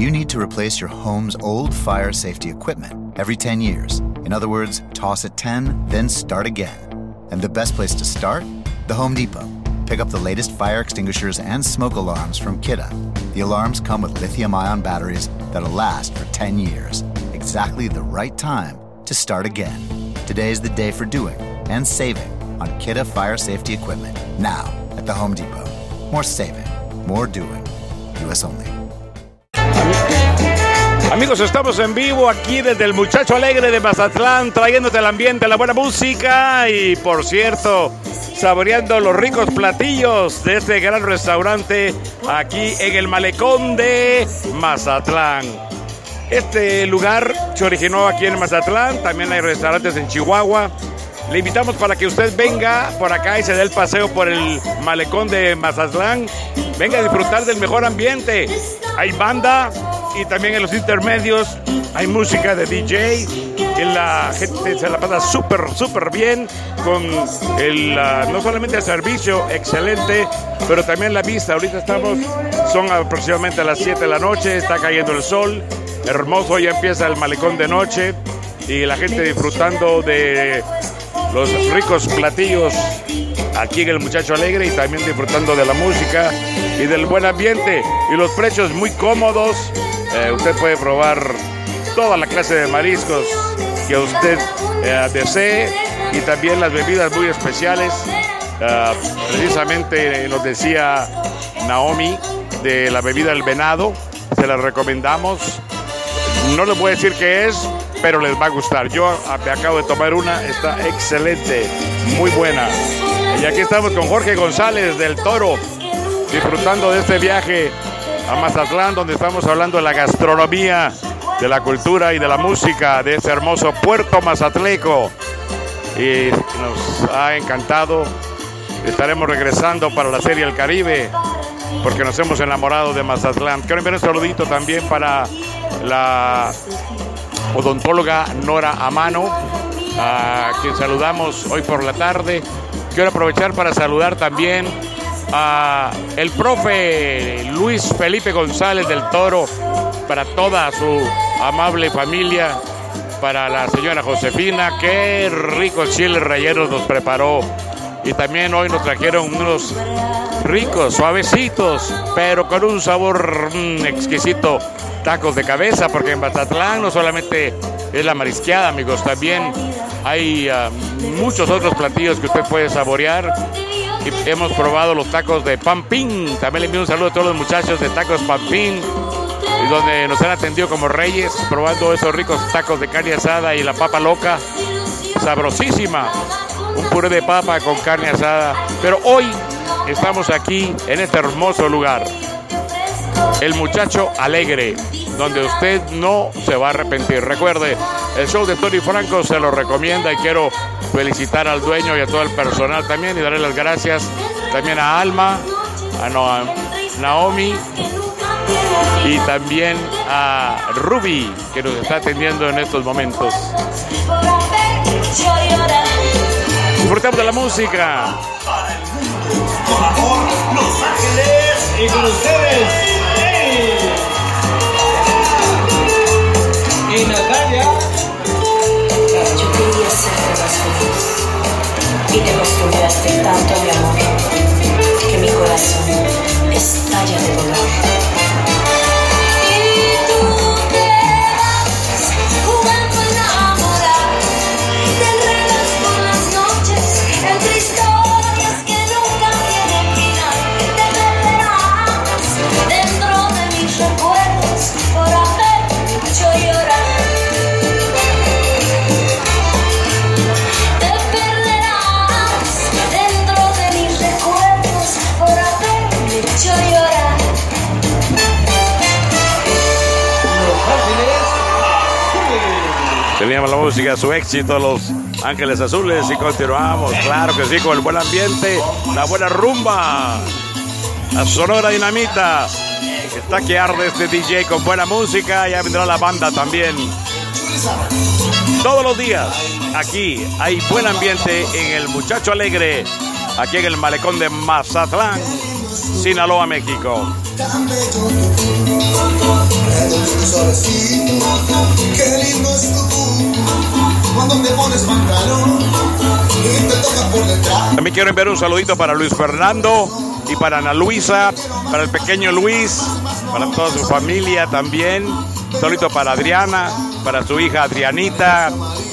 you need to replace your home's old fire safety equipment every 10 years. In other words, toss at 10, then start again. And the best place to start? The Home Depot. Pick up the latest fire extinguishers and smoke alarms from Kidde. The alarms come with lithium ion batteries that'll last for 10 years. Exactly the right time to start again. Today is the day for doing and saving on Kidde fire safety equipment. Now at the Home Depot. More saving, more doing. US only. Amigos, estamos en vivo aquí desde el Muchacho Alegre de Mazatlán, trayéndote el ambiente, la buena música y, por cierto, saboreando los ricos platillos de este gran restaurante aquí en el malecón de Mazatlán. Este lugar se originó aquí en Mazatlán, también hay restaurantes en Chihuahua. Le invitamos para que usted venga por acá y se dé el paseo por el malecón de Mazatlán. Venga a disfrutar del mejor ambiente. Hay banda y también en los intermedios hay música de DJ. Y la gente se la pasa súper, súper bien con el, no solamente el servicio excelente, pero también la vista. Ahorita estamos, son aproximadamente las 7 de la noche, está cayendo el sol. Hermoso, ya empieza el malecón de noche y la gente disfrutando de los ricos platillos aquí en el Muchacho Alegre y también disfrutando de la música y del buen ambiente y los precios muy cómodos. Eh, usted puede probar toda la clase de mariscos que usted eh, desee y también las bebidas muy especiales. Ah, precisamente nos decía Naomi de la bebida del venado, se la recomendamos. No les voy a decir qué es, pero les va a gustar. Yo a- me acabo de tomar una, está excelente, muy buena. Y aquí estamos con Jorge González del Toro, disfrutando de este viaje a Mazatlán, donde estamos hablando de la gastronomía, de la cultura y de la música de este hermoso puerto mazatleco. Y nos ha encantado. Estaremos regresando para la Serie El Caribe porque nos hemos enamorado de Mazatlán. Quiero enviar un saludito también para la odontóloga Nora Amano, a quien saludamos hoy por la tarde. Quiero aprovechar para saludar también a el profe Luis Felipe González del Toro, para toda su amable familia, para la señora Josefina, qué ricos chiles rellenos nos preparó. Y también hoy nos trajeron unos ricos, suavecitos, pero con un sabor mm, exquisito. Tacos de cabeza, porque en Mazatlán no solamente es la marisqueada, amigos, también hay ah, muchos otros platillos que usted puede saborear. Hemos probado los tacos de Pampín. También le envío un saludo a todos los muchachos de Tacos Pampín, donde nos han atendido como reyes, probando esos ricos tacos de carne asada y la papa loca, sabrosísima. Un puré de papa con carne asada. Pero hoy estamos aquí en este hermoso lugar. El muchacho alegre, donde usted no se va a arrepentir. Recuerde, el show de Tony Franco se lo recomienda y quiero felicitar al dueño y a todo el personal también y darle las gracias también a Alma, a Naomi y también a Ruby que nos está atendiendo en estos momentos. Disfrutamos de la música. Los Ángeles y con ustedes. Y Natalia. Y te acostumbraste tanto mi amor que mi corazón estalla de dolor. Música, su éxito, Los Ángeles Azules, y continuamos, claro que sí, con el buen ambiente, la buena rumba, la sonora dinamita. Está que arde este DJ con buena música, ya vendrá la banda también. Todos los días, aquí hay buen ambiente en el Muchacho Alegre, aquí en el malecón de Mazatlán, Sinaloa, México. También quiero enviar un saludito para Luis Fernando y para Ana Luisa, para el pequeño Luis, para toda su familia también. Un saludito para Adriana, para su hija Adrianita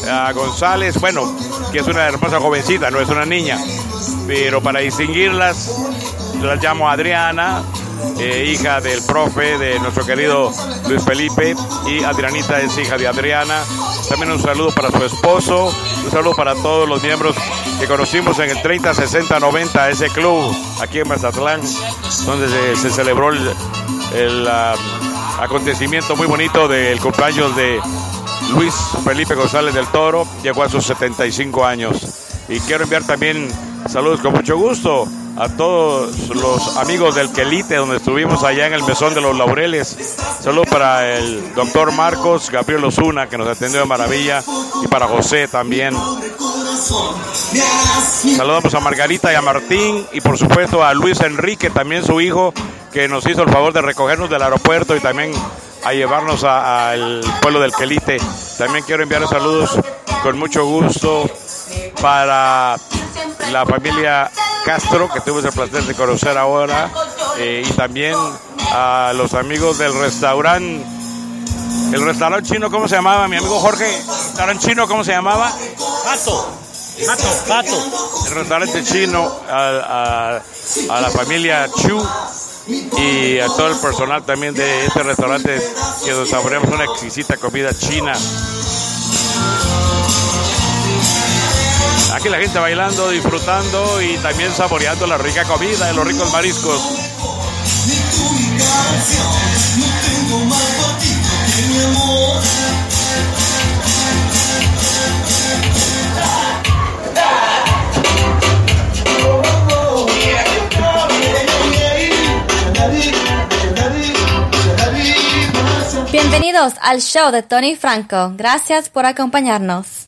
a González, bueno, que es una hermosa jovencita, no es una niña, pero para distinguirlas, las llamo Adriana, eh, hija del profe de nuestro querido Luis Felipe, y Adrianita es hija de Adriana. También un saludo para su esposo, un saludo para todos los miembros que conocimos en el 30, 60, 90, ese club aquí en Mazatlán, donde se, celebró el, el, ah, acontecimiento muy bonito del cumpleaños de Luis Felipe González del Toro, llegó a sus 75 años. Y quiero enviar también saludos con mucho gusto a todos los amigos del Quelite, donde estuvimos allá en el Mesón de los Laureles. Saludos para el doctor Marcos Gabriel Osuna, que nos atendió de maravilla, y para José también. Saludamos a Margarita y a Martín, y por supuesto a Luis Enrique, también su hijo, que nos hizo el favor de recogernos del aeropuerto y también a llevarnos al pueblo del Quelite. También quiero enviar saludos con mucho gusto para la familia Castro, que tuvimos el placer de conocer ahora, eh, y también a los amigos del restaurante, el restaurante chino, ¿cómo se llamaba? Mi amigo Jorge, restaurante chino, ¿cómo se llamaba? Pato. Pato. Pato. El restaurante chino, a, a- a la familia Chu y a todo el personal también de este restaurante que nos saboreamos una exquisita comida china. Aquí la gente bailando, disfrutando y también saboreando la rica comida de los ricos mariscos. Bienvenidos al show de Tony Franco. Gracias por acompañarnos.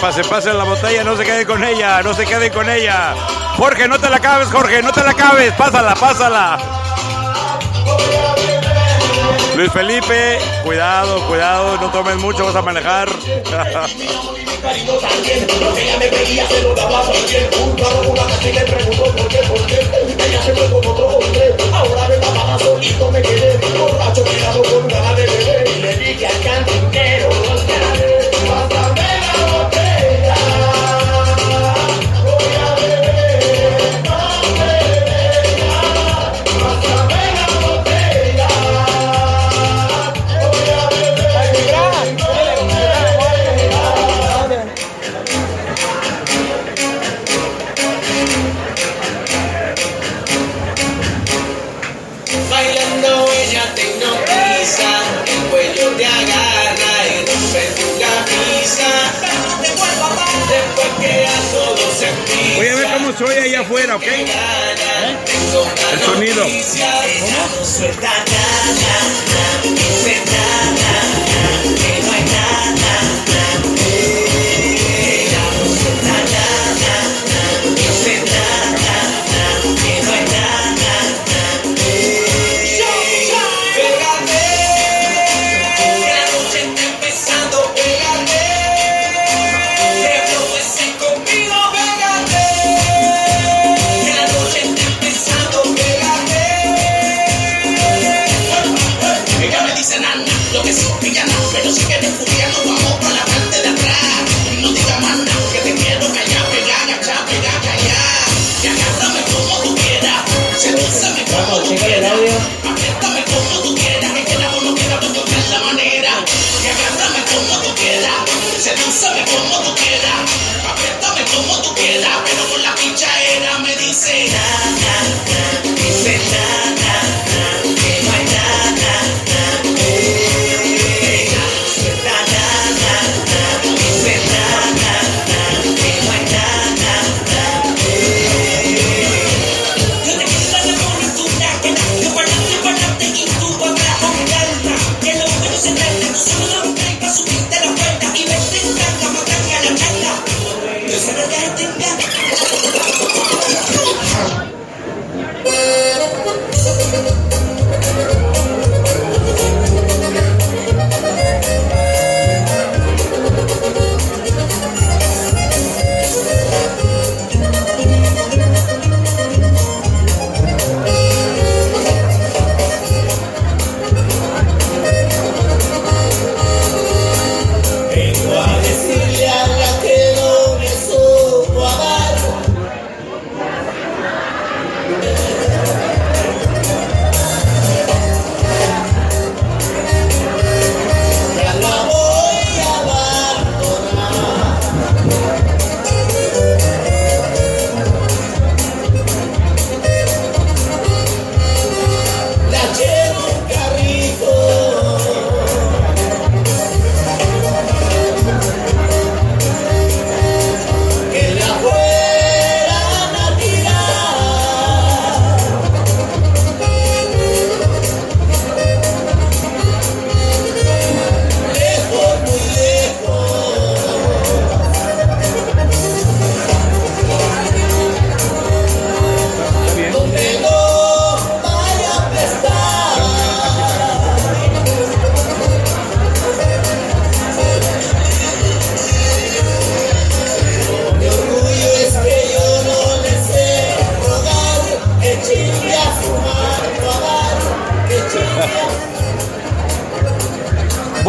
pase, pase la botella, no se quede con ella, no se quede con ella. Jorge, no te la acabes, Jorge, no te la acabes, pásala, pásala. Luis Felipe, cuidado, cuidado, no tomes mucho, vas a manejar.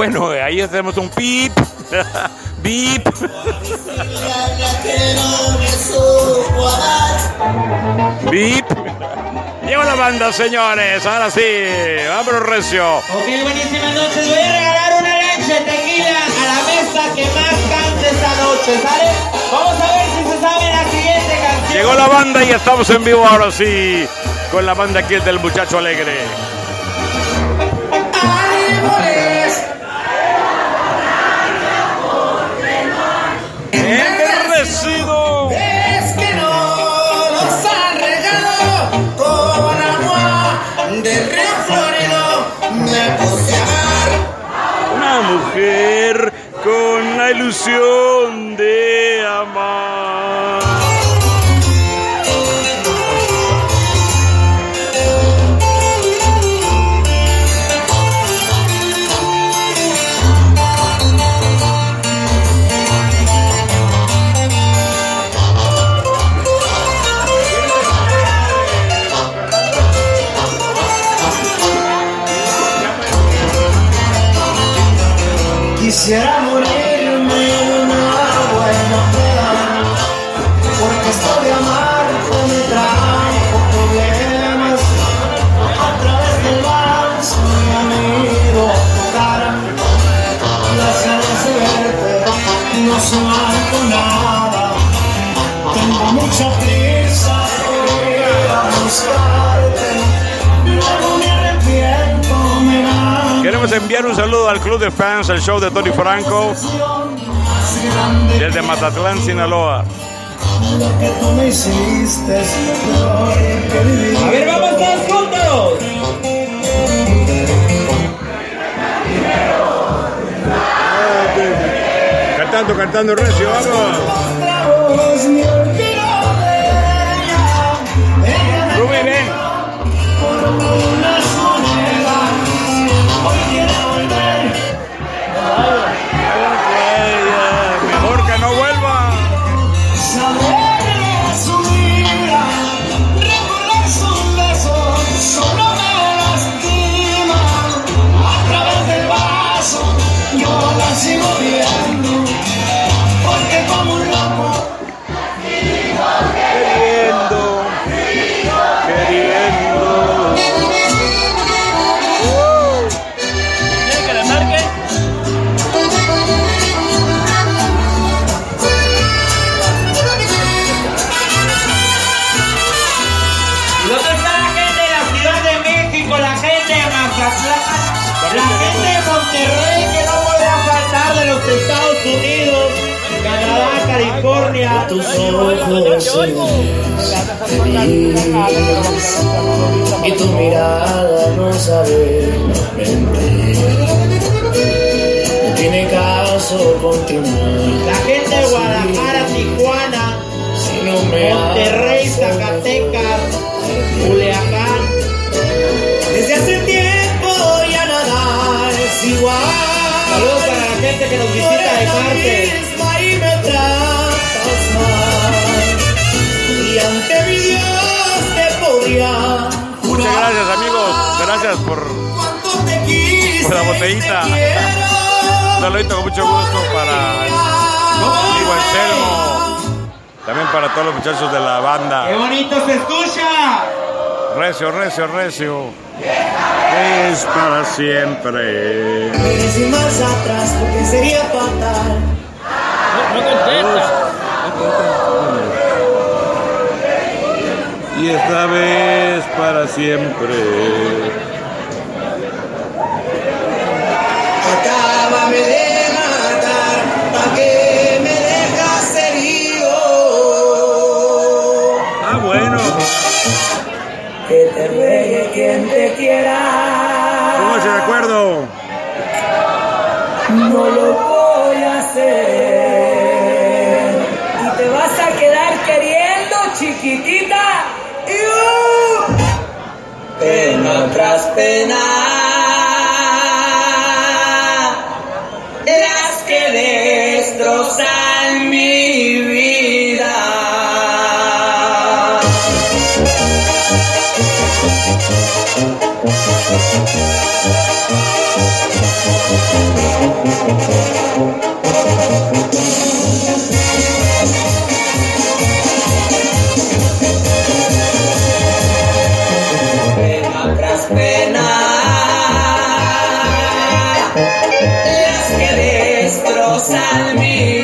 bueno, ahí hacemos un pip. Bip. Bip. Llegó la banda, señores. Ahora sí. Vámonos, recio. Ok, buenísimas noches. Voy a regalar una leche tequila a la mesa que más cante esta noche, ¿sale? Vamos a ver si se sabe la siguiente canción. Llegó la banda y estamos en vivo ahora sí. Con la banda aquí del muchacho alegre. Ilusión Queremos enviar un saludo al club de fans, el show de Tony Franco, desde Mazatlán, Sinaloa. A ver, vamos todos juntos. Cantando, cantando recio, vamos. No me Monterrey, Zacatecas, Culiacán. Desde hace tiempo ya nada es igual. Saludos para la gente que nos visita de misma y me tratas mal. Y ante mi Dios te podría Muchas gracias, amigos. Gracias por la botellita. Un saludito con mucho gusto para mi amigo Anselmo. También para todos los muchachos de la ¡Qué banda. bonito se escucha! Recio, recio, recio. Es para siempre. Y más atrás porque sería fatal. No, contesta. Y esta vez para siempre. Quien te quiera. ¿Cómo se recuerdo? No lo voy a hacer. Y te vas a quedar queriendo, chiquitita. ¡Iu! Pena tras pena. Pena. Las que destrozan mi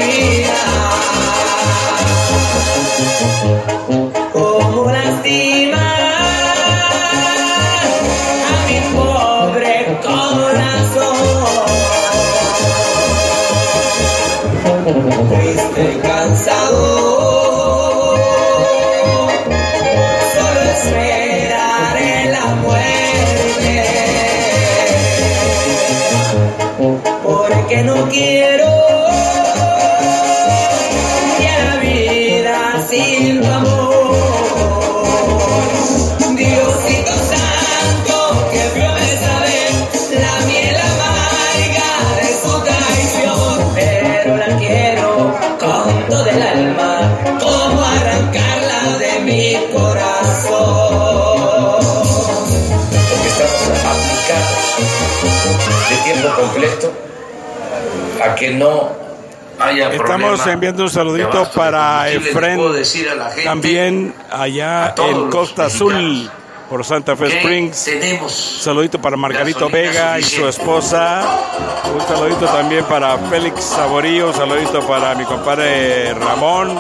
Porque no quiero que no haya Estamos enviando un saludito para Efren, decir a la gente también allá a en Costa Azul, por Santa Fe Springs. tenemos Saludito para Margarito Vega y su esposa. Un saludito también para Félix Saborío. Un saludito para mi compadre Ramón.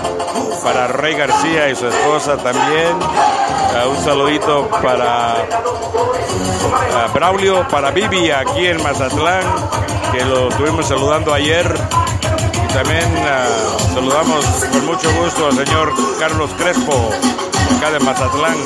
Para Rey García y su esposa también. Ah, un saludito para ah, Braulio, para Vivi aquí en Mazatlán, que lo estuvimos saludando ayer. Y también ah, saludamos con mucho gusto al señor Carlos Crespo, acá de Mazatlán.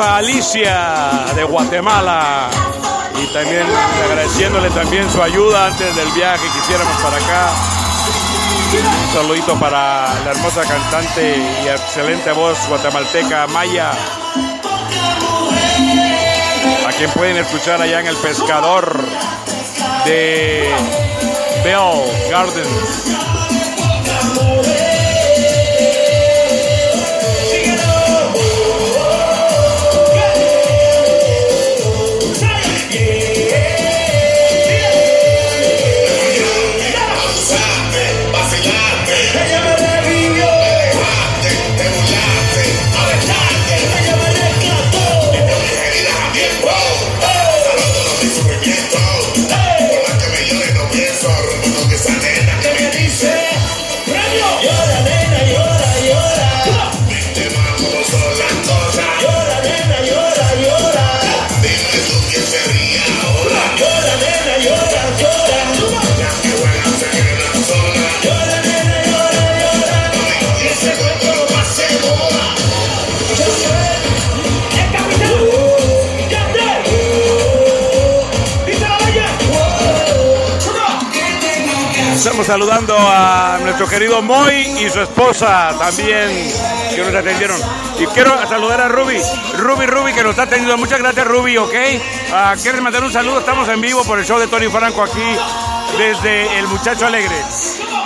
A Alicia de Guatemala y también agradeciéndole también su ayuda antes del viaje que hiciéramos para acá. Un saludito para la hermosa cantante y excelente voz guatemalteca Maya, a quien pueden escuchar allá en El Pescador de Bell Gardens. Saludando a nuestro querido Moy y su esposa también que nos atendieron. Y quiero saludar a Ruby, Ruby, Ruby que nos está atendiendo. Muchas gracias Ruby, ¿ok? Ah, ¿Quieres mandar un saludo? Estamos en vivo por el show de Tony Franco aquí desde El Muchacho Alegre.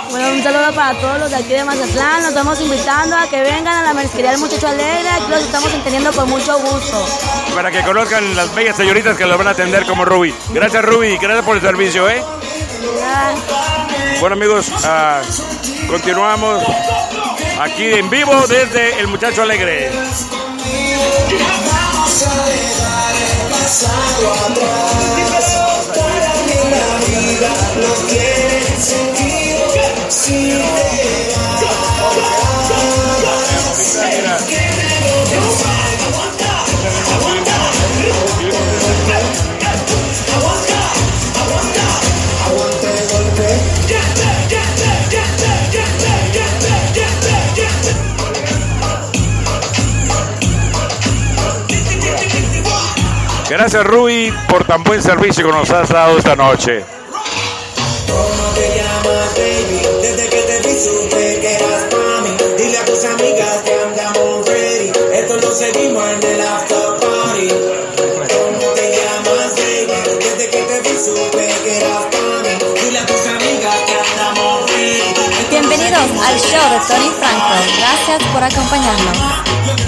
Bueno, un saludo para todos los de aquí de Mazatlán. Nos estamos invitando a que vengan a la marisquería del Muchacho Alegre. Aquí los estamos entendiendo con mucho gusto. Para que conozcan las bellas señoritas que los van a atender como Ruby. Gracias Ruby, gracias por el servicio, ¿eh? Ya. Bueno amigos, ah, continuamos aquí en vivo desde El Muchacho Alegre. Gracias Rui por tan buen servicio que nos has dado esta noche. Bienvenidos al show de Tony Franco. Gracias por acompañarnos.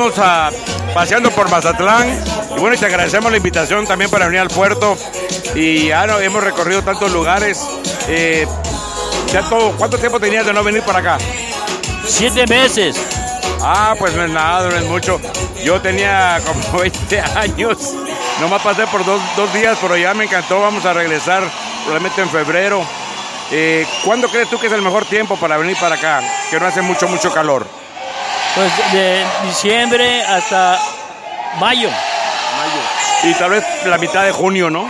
Seguimos ah, paseando por Mazatlán. Y bueno, y te agradecemos la invitación también para venir al puerto. Y ya no, hemos recorrido tantos lugares. Eh, ya todo, ¿Cuánto tiempo tenías de no venir para acá? Siete meses. Ah, pues no es nada, no es mucho. Yo tenía como 20 años. Nomás pasé por dos, dos días, pero ya me encantó. Vamos a regresar probablemente en febrero. Eh, ¿Cuándo crees tú que es el mejor tiempo para venir para acá? Que no hace mucho, mucho calor. Pues de diciembre hasta mayo. Y tal vez la mitad de junio, ¿no?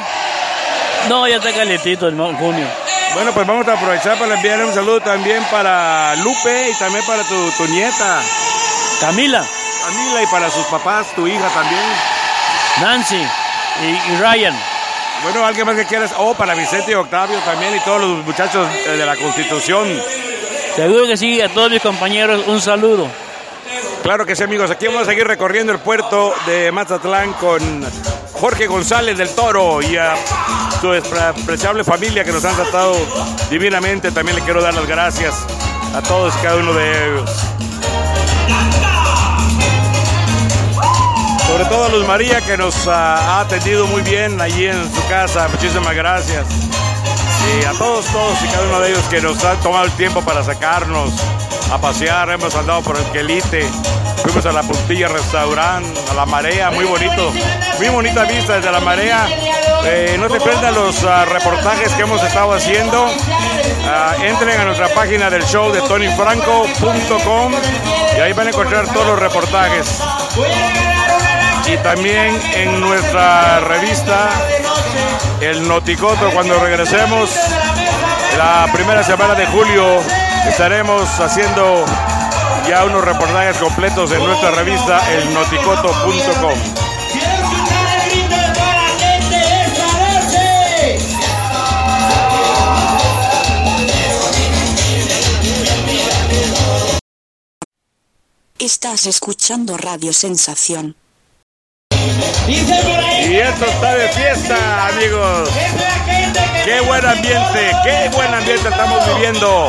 No, ya está calentito en junio. Bueno, pues vamos a aprovechar para enviarle un saludo también para Lupe y también para tu, tu nieta. Camila, Camila y para sus papás, tu hija también. Nancy y, y Ryan. Bueno, alguien más que quieras. Oh, para Vicente y Octavio también y todos los muchachos de la Constitución. Seguro que sí, a todos mis compañeros un saludo. Claro que sí, amigos. Aquí vamos a seguir recorriendo el puerto de Mazatlán con Jorge González del Toro y a su despreciable familia que nos han tratado divinamente. También le quiero dar las gracias a todos y cada uno de ellos. Sobre todo a Luz María que nos ah, ha atendido muy bien allí en su casa. Muchísimas gracias. Y a todos, todos y cada uno de ellos que nos han tomado el tiempo para sacarnos a pasear. Hemos andado por el Quelite, fuimos a la Puntilla Restaurant, a la Marea, muy bonito. Muy bonita vista desde la Marea. Eh, no te pierdas los ah, reportajes que hemos estado haciendo. Ah, entren a nuestra página del show de tonyfranco.com y ahí van a encontrar todos los reportajes. Y también en nuestra revista El Noticoto, cuando regresemos la primera semana de julio, estaremos haciendo ya unos reportajes completos en nuestra revista elnoticoto.com. Estás escuchando Radio Sensación. Y esto está de fiesta, amigos. Qué buen ambiente, qué buen ambiente estamos viviendo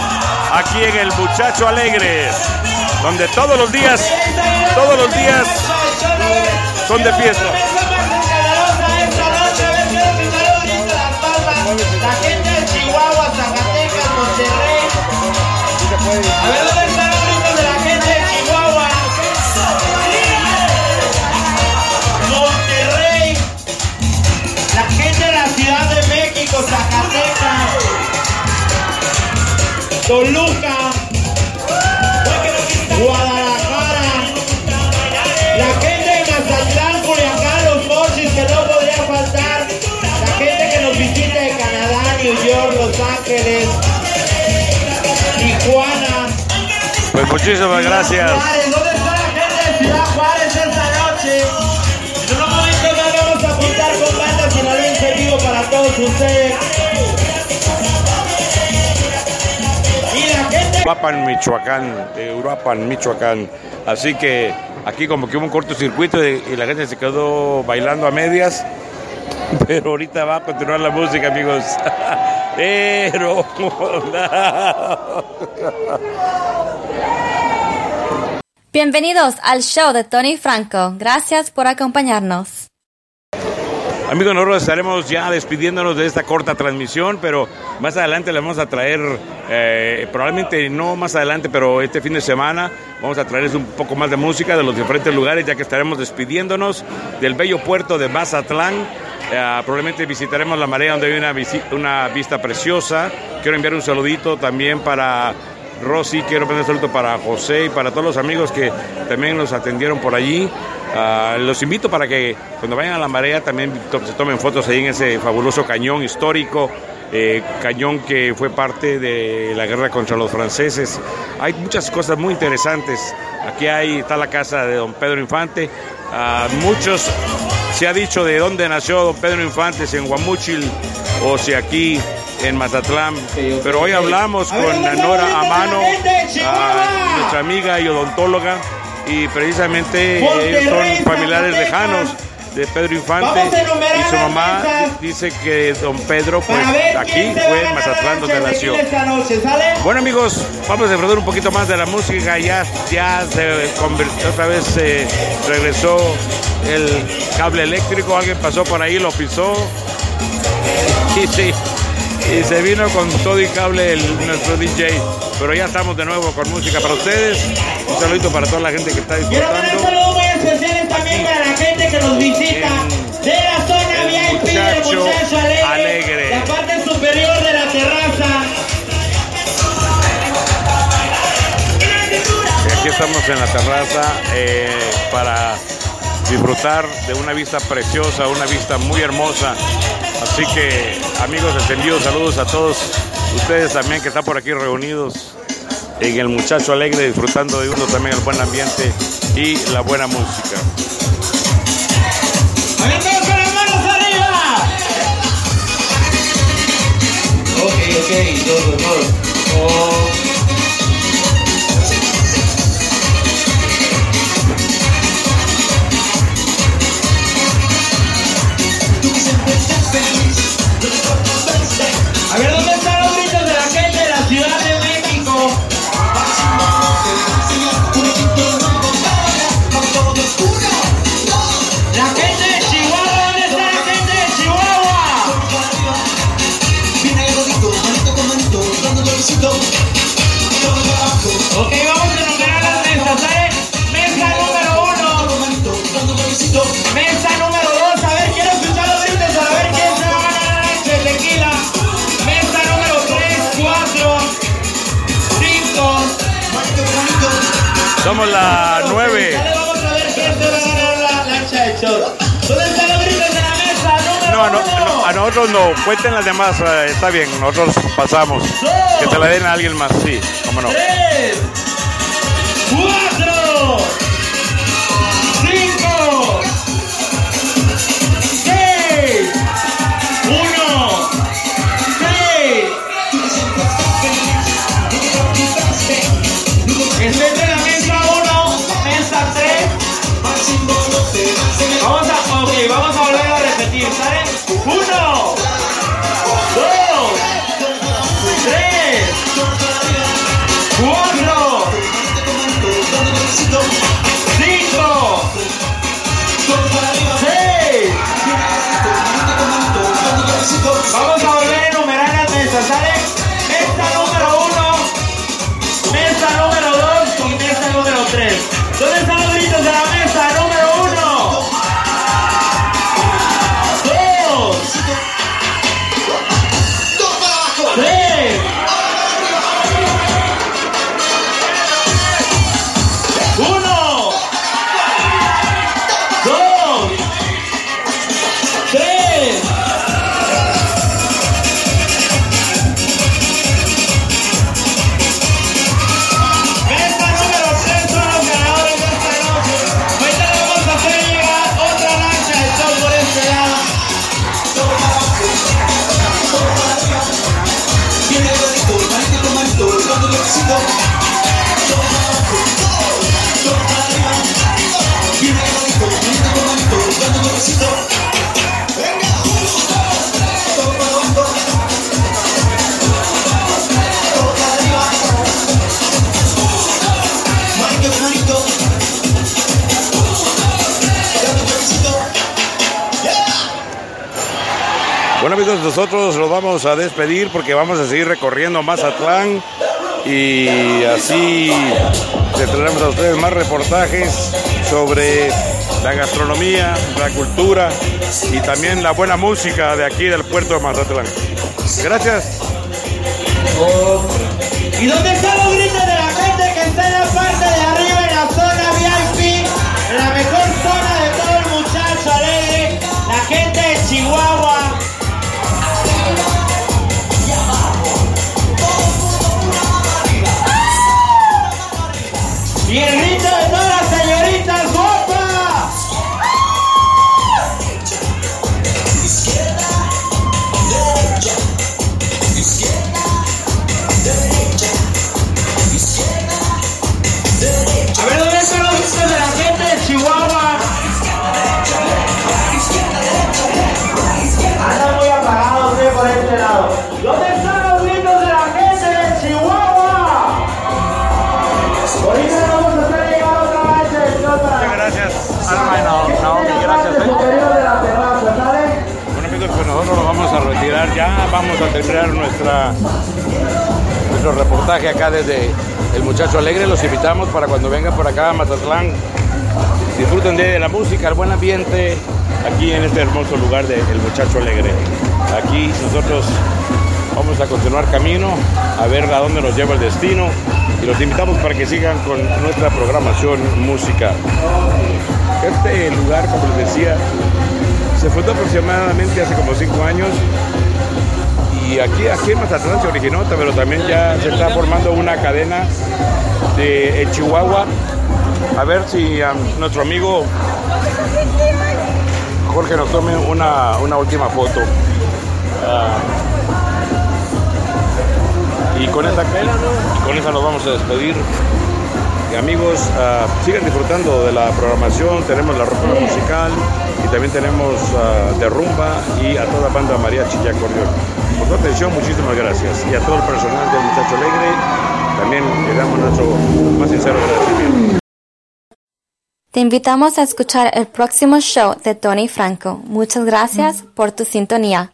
aquí en el Muchacho Alegre, donde todos los días, todos los días son de fiesta. Toluca. Guadalajara. La gente de Mazatlán, Culiacán, Los Mochis, que no podría faltar. La gente que nos visita de Canadá, New York, Los Ángeles, Tijuana. Pues muchísimas gracias. ¿dónde está la gente de Ciudad Juárez esta noche? En unos momentos más vamos a apuntar con bandas en vivo para todos ustedes. Uruapan, Michoacán, de Uruapan, Michoacán. Así que aquí como que hubo un cortocircuito y, la gente se quedó bailando a medias. Pero ahorita va a continuar la música, amigos. Pero... Bienvenidos al show de Tony Franco. Gracias por acompañarnos. Amigos, nosotros estaremos ya despidiéndonos de esta corta transmisión, pero más adelante le vamos a traer, eh, probablemente no más adelante, pero este fin de semana vamos a traerles un poco más de música de los diferentes lugares, ya que estaremos despidiéndonos del bello puerto de Mazatlán. Eh, probablemente visitaremos la marea donde hay una, una vista preciosa. Quiero enviar un saludito también para Rosy, quiero pedir un saludo para José y para todos los amigos que también nos atendieron por allí. Ah, los invito para que cuando vayan a la marea también to- se tomen fotos ahí en ese fabuloso cañón histórico, eh, cañón que fue parte de la guerra contra los franceses. Hay muchas cosas muy interesantes. Aquí hay, está la casa de don Pedro Infante. Ah, muchos se ha dicho de dónde nació don Pedro Infante, si en Guamúchil o si aquí en Mazatlán. Pero hoy hablamos con Nora Amano, nuestra amiga y odontóloga, y precisamente ellos son familiares lejanos de Pedro Infante y su mamá dice que don Pedro pues aquí fue en Mazatlán donde nació. Bueno amigos, vamos a disfrutar un poquito más de la música. Ya, ya se convirtió, otra vez regresó el cable eléctrico. Alguien pasó por ahí, lo pisó. Y, sí, y se vino con todo y cable el, nuestro DJ. Pero ya estamos de nuevo con música para ustedes. Un saludito para toda la gente que está Quiero mandar disfrutando. saludos muy especiales también para la gente que nos visita de la zona VIP del muchacho Alegre, alegre. la parte superior de la terraza. Y Aquí estamos en la terraza eh, para disfrutar de una vista preciosa, una vista muy hermosa. Así que amigos, envío saludos a todos ustedes también que están por aquí reunidos en el Muchacho Alegre, disfrutando de uno también el buen ambiente y la buena música. Ok, ok, todos, todos. Oh. Somos la 9. Dale, vamos a ver quién se va a ganar la lancha de shot. ¿Dónde están los gritos de la mesa? Número No, a, no- a nosotros no, cuenten las demás, eh, está bien, nosotros pasamos. Que se la den a alguien más, sí, cómo no. Tres, cuatro, a despedir porque vamos a seguir recorriendo Mazatlán y así les traeremos a ustedes más reportajes sobre la gastronomía, la cultura y también la buena música de aquí del puerto de Mazatlán. Gracias. ¿Y dónde están los gritos de la gente que está en la parte de arriba en la zona VIP? En la mejor zona de todo el muchacho alegre, la gente de Chihuahua. Y vamos a terminar nuestro reportaje acá desde El Muchacho Alegre. Los invitamos para cuando vengan por acá a Mazatlán, disfruten de la música, el buen ambiente, aquí en este hermoso lugar de El Muchacho Alegre. Aquí nosotros vamos a continuar camino a ver a dónde nos lleva el destino y los invitamos para que sigan con nuestra programación música. Este lugar, como les decía, se fundó aproximadamente hace como cinco años y aquí, aquí en Mazatlán se originó, pero también ya se está formando una cadena de en Chihuahua. A ver si nuestro amigo Jorge nos tome una, una última foto. Ah, y con esa, con esa nos vamos a despedir. Amigos, ah, sigan disfrutando de la programación. Tenemos la ropa musical y también tenemos ah, de rumba y a toda banda mariachi y acordeón. Su atención, muchísimas gracias. Y a todo el personal del Muchacho Alegre, también le damos nuestro más sincero agradecimiento. Te invitamos a escuchar el próximo show de Tony Franco. Muchas gracias por tu sintonía.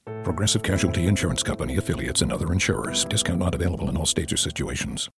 Progressive Casualty Insurance Company affiliates and other insurers. Discount not available in all states or situations.